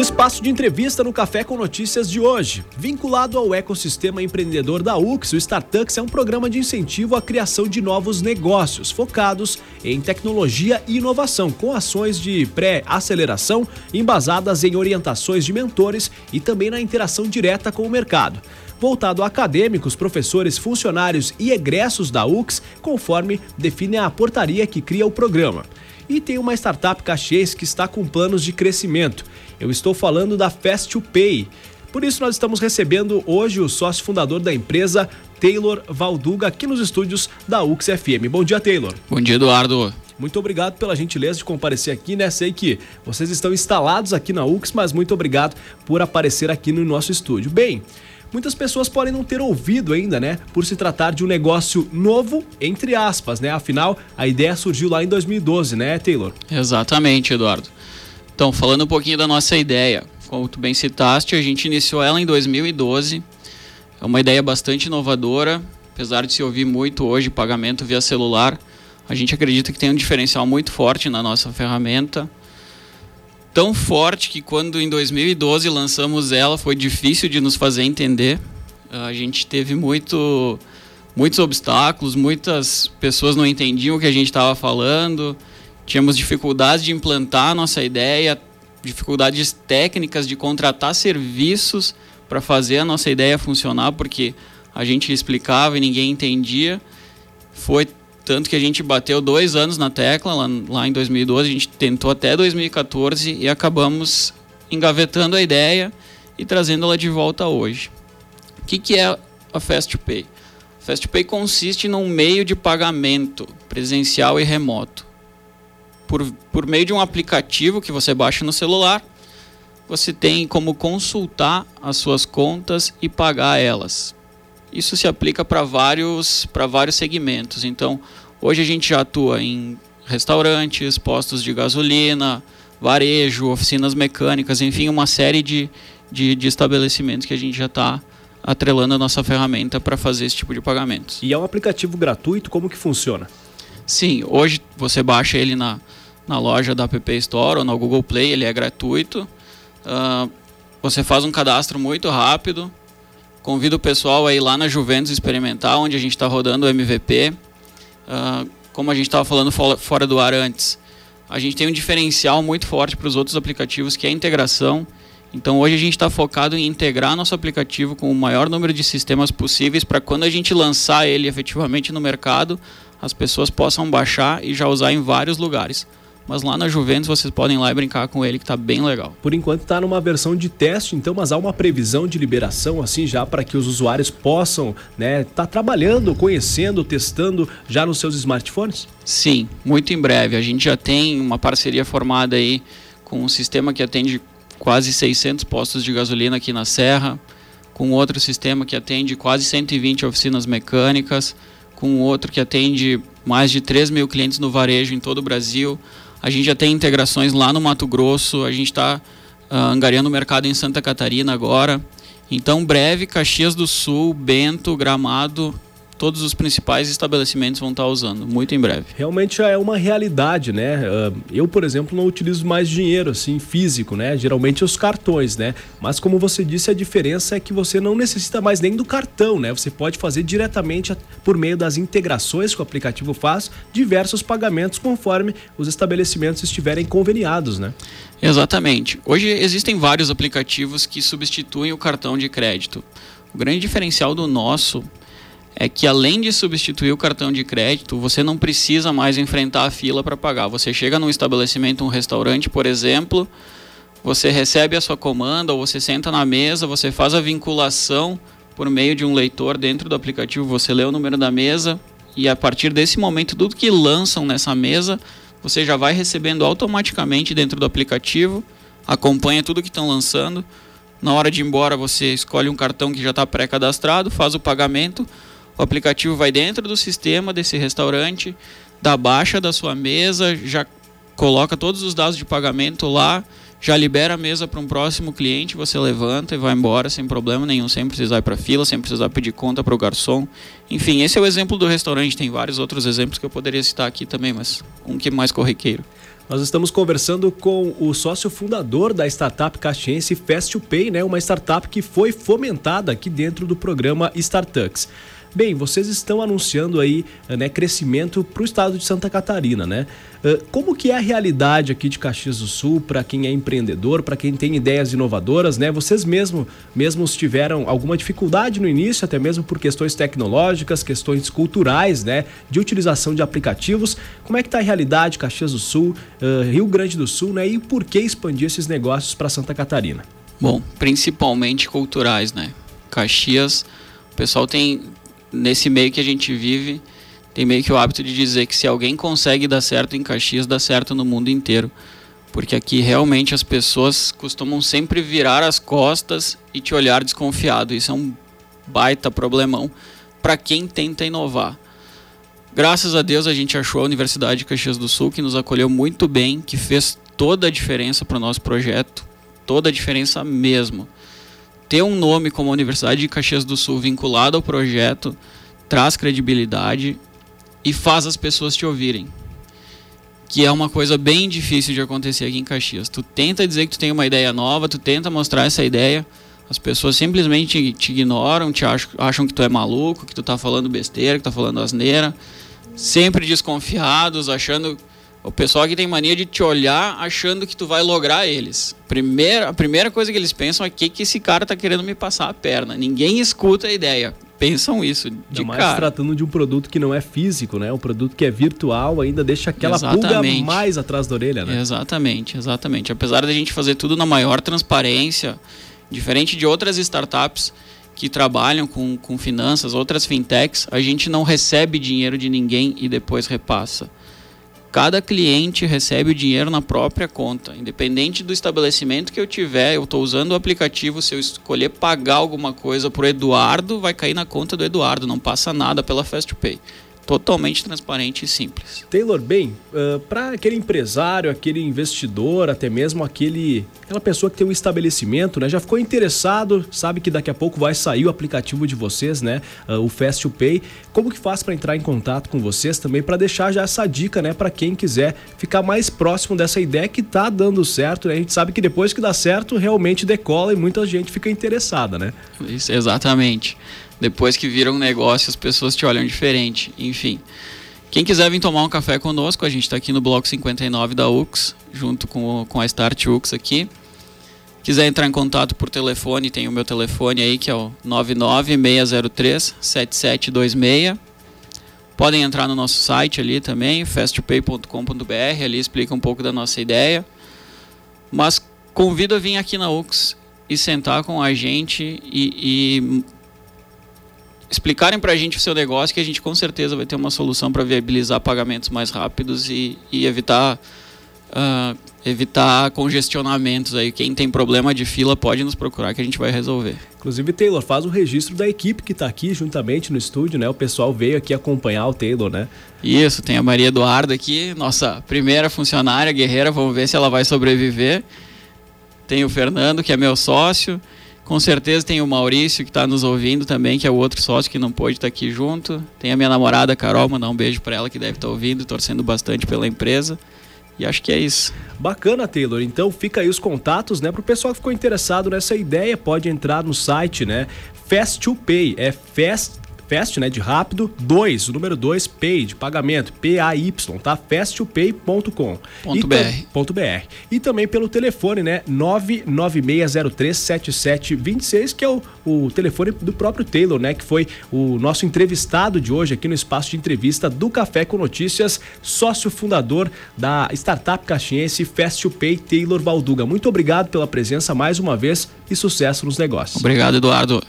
Espaço de entrevista no Café com Notícias de hoje. Vinculado ao ecossistema empreendedor da UX, o Startups é um programa de incentivo à criação de novos negócios focados em tecnologia e inovação, com ações de pré-aceleração embasadas em orientações de mentores e também na interação direta com o mercado voltado a acadêmicos, professores, funcionários e egressos da UX, conforme define a portaria que cria o programa. E tem uma startup caxiense que está com planos de crescimento. Eu estou falando da Fast2Pay. Por isso, nós estamos recebendo hoje o sócio fundador da empresa, Taylor Valduga, aqui nos estúdios da UX FM. Bom dia, Taylor. Bom dia, Eduardo. Muito obrigado pela gentileza de comparecer aqui, né? Sei que vocês estão instalados aqui na UX, mas muito obrigado por aparecer aqui no nosso estúdio. Bem, muitas pessoas podem não ter ouvido ainda, né? Por se tratar de um negócio novo, entre aspas, né? Afinal, a ideia surgiu lá em 2012, né, Taylor? Exatamente, Eduardo. Então, falando um pouquinho da nossa ideia, como tu bem citaste, a gente iniciou ela em 2012. É uma ideia bastante inovadora, apesar de se ouvir muito hoje pagamento via celular. A gente acredita que tem um diferencial muito forte na nossa ferramenta. Tão forte que quando em 2012 lançamos ela, foi difícil de nos fazer entender. A gente teve muito, muitos obstáculos, muitas pessoas não entendiam o que a gente estava falando tínhamos dificuldades de implantar a nossa ideia, dificuldades técnicas de contratar serviços para fazer a nossa ideia funcionar, porque a gente explicava e ninguém entendia. Foi tanto que a gente bateu dois anos na tecla, lá, lá em 2012, a gente tentou até 2014 e acabamos engavetando a ideia e trazendo ela de volta hoje. O que, que é a FastPay? FastPay consiste num meio de pagamento presencial e remoto por, por meio de um aplicativo que você baixa no celular, você tem como consultar as suas contas e pagar elas. Isso se aplica para vários, vários segmentos. Então, hoje a gente já atua em restaurantes, postos de gasolina, varejo, oficinas mecânicas, enfim, uma série de, de, de estabelecimentos que a gente já está atrelando a nossa ferramenta para fazer esse tipo de pagamentos. E é um aplicativo gratuito, como que funciona? Sim, hoje você baixa ele na, na loja da App Store ou no Google Play, ele é gratuito. Uh, você faz um cadastro muito rápido. Convido o pessoal a ir lá na Juventus experimentar, onde a gente está rodando o MVP. Uh, ah, como a gente estava falando fora do ar antes, a gente tem um diferencial muito forte para os outros aplicativos, que é a integração. Então hoje a gente está focado em integrar nosso aplicativo com o maior número de sistemas possíveis para quando a gente lançar ele efetivamente no mercado, as pessoas possam baixar e já usar em vários lugares. Mas lá na Juventus vocês podem ir lá e brincar com ele que tá bem legal. Por enquanto está numa versão de teste, então, mas há uma previsão de liberação assim já para que os usuários possam, né, tá trabalhando, conhecendo, testando já nos seus smartphones? Sim, muito em breve. A gente já tem uma parceria formada aí com um sistema que atende quase 600 postos de gasolina aqui na Serra, com outro sistema que atende quase 120 oficinas mecânicas, com outro que atende mais de 3 mil clientes no varejo em todo o Brasil. A gente já tem integrações lá no Mato Grosso, a gente está uh, ah, angariando o mercado em Santa Catarina agora. Então, breve, Caxias do Sul, Bento, Gramado, todos os principais estabelecimentos vão estar usando, muito em breve. Realmente já é uma realidade, né? Ah, eu, por exemplo, não utilizo mais dinheiro assim físico, né? Geralmente os cartões, né? Mas como você disse, a diferença é que você não necessita mais nem do cartão, né? Você pode fazer diretamente por meio das integrações que o aplicativo faz diversos pagamentos conforme os estabelecimentos estiverem conveniados, né? Exatamente. Hoje existem vários aplicativos que substituem o cartão de crédito. O grande diferencial do nosso é que além de substituir o cartão de crédito, você não precisa mais enfrentar a fila para pagar. Você chega num estabelecimento, um restaurante, por exemplo, você recebe a sua comanda, ou você senta na mesa, você faz a vinculação por meio de um leitor dentro do aplicativo, você lê o número da mesa e a partir desse momento tudo que lançam nessa mesa, você já vai recebendo automaticamente dentro do aplicativo, acompanha tudo que estão lançando. Na hora de ir embora, você escolhe um cartão que já está pré-cadastrado, faz o pagamento o aplicativo vai dentro do sistema desse restaurante, dá baixa da sua mesa, já coloca todos os dados de pagamento lá, já libera a mesa para um próximo cliente, você levanta e vai embora sem problema nenhum, sem precisar ir para fila, sem precisar pedir conta para o garçom. Enfim, esse é o exemplo do restaurante, tem vários outros exemplos que eu poderia citar aqui também, mas um que é mais corriqueiro. Nós estamos conversando com o sócio fundador da startup caxiense Fast2Pay, né? Uma startup que foi fomentada aqui dentro do programa Startups. Bem, vocês estão anunciando aí né, crescimento para o estado de Santa Catarina, né? Como que é a realidade aqui de Caxias do Sul para quem é empreendedor, para quem tem ideias inovadoras, né? Vocês mesmo, mesmos tiveram alguma dificuldade no início, até mesmo por questões tecnológicas, questões culturais, né? De utilização de aplicativos. Como é que está a realidade Caxias do Sul, Rio Grande do Sul, né? E por que expandir esses negócios para Santa Catarina? Bom, principalmente culturais, né? Caxias, o pessoal tem nesse meio que a gente vive, tem meio que o hábito de dizer que se alguém consegue dar certo em Caxias, dá certo no mundo inteiro. Porque aqui realmente as pessoas costumam sempre virar as costas e te olhar desconfiado. Isso é um baita problemão para quem tenta inovar. Graças a Deus a gente achou a Universidade de Caxias do Sul que nos acolheu muito bem, que fez toda a diferença para o nosso projeto, toda a diferença mesmo ter um nome como a Universidade de Caxias do Sul vinculado ao projeto traz credibilidade e faz as pessoas te ouvirem. Que é uma coisa bem difícil de acontecer aqui em Caxias. Tu tenta dizer que tu tem uma ideia nova, tu tenta mostrar essa ideia, as pessoas simplesmente te ignoram, te acham, acham que tu é maluco, que tu tá falando besteira, que tu tá falando asneira. Sempre desconfiados, achando o pessoal que tem mania de te olhar achando que tu vai lograr eles. Primeira, a primeira coisa que eles pensam é que, que esse cara tá querendo me passar a perna. Ninguém escuta a ideia. Pensam isso de ainda mais cara. tratando de um produto que não é físico, né? Um produto que é virtual, ainda deixa aquela exatamente. pulga mais atrás da orelha, né? Exatamente, exatamente. Apesar da gente fazer tudo na maior transparência, diferente de outras startups que trabalham com, com finanças, outras fintechs, a gente não recebe dinheiro de ninguém e depois repassa cada cliente recebe o dinheiro na própria conta. Independente do estabelecimento que eu tiver, eu estou usando o aplicativo, se eu escolher pagar alguma coisa para o Eduardo, vai cair na conta do Eduardo, não passa nada pela FastPay totalmente transparente e simples. Taylor, bem, uh, para aquele empresário, aquele investidor, até mesmo aquele, aquela pessoa que tem um estabelecimento, né, já ficou interessado, sabe que daqui a pouco vai sair o aplicativo de vocês, né, uh, o Fast to Pay. Como que faz para entrar em contato com vocês também para deixar já essa dica, né, para quem quiser ficar mais próximo dessa ideia que tá dando certo, né? A gente sabe que depois que dá certo, realmente decola e muita gente fica interessada, né? Isso, exatamente. Depois que vira um negócio, as pessoas te olham diferente. Enfim. Quem quiser vir tomar um café conosco, a gente está aqui no bloco 59 da UX, junto com, com a Start UX aqui. Quiser entrar em contato por telefone, tem o meu telefone aí, que é o 99603-7726. Podem entrar no nosso site ali também, fastpay.com.br, ali explica um pouco da nossa ideia. Mas convido a vir aqui na UX e sentar com a gente e, e explicarem para a gente o seu negócio, que a gente com certeza vai ter uma solução para viabilizar pagamentos mais rápidos e, e evitar uh, evitar congestionamentos aí. Quem tem problema de fila pode nos procurar que a gente vai resolver. Inclusive, Taylor, faz o registro da equipe que está aqui juntamente no estúdio, né? O pessoal veio aqui acompanhar o Taylor, né? Isso, tem a Maria Eduarda aqui, nossa primeira funcionária guerreira, vamos ver se ela vai sobreviver. Tem o Fernando, que é meu sócio. Com certeza tem o Maurício que está nos ouvindo também, que é o outro sócio que não pôde estar tá aqui junto. Tem a minha namorada Carol, mandar um beijo para ela que deve estar tá ouvindo, torcendo bastante pela empresa. E acho que é isso. Bacana, Taylor. Então fica aí os contatos, né? Para o pessoal que ficou interessado nessa ideia, pode entrar no site, né? Fast to Pay. É fast Fast, né, de rápido, 2, o número 2, Pay, de pagamento, P-A-Y, tá? fastpay.com. Ponto .br. Ponto .br. E também pelo telefone, né, 996037726, que é o, o telefone do próprio Taylor, né, que foi o nosso entrevistado de hoje aqui no espaço de entrevista do Café com Notícias, sócio fundador da startup caxiense Fast to Pay, Taylor Valduga. Muito obrigado pela presença mais uma vez e sucesso nos negócios. Obrigado, Eduardo.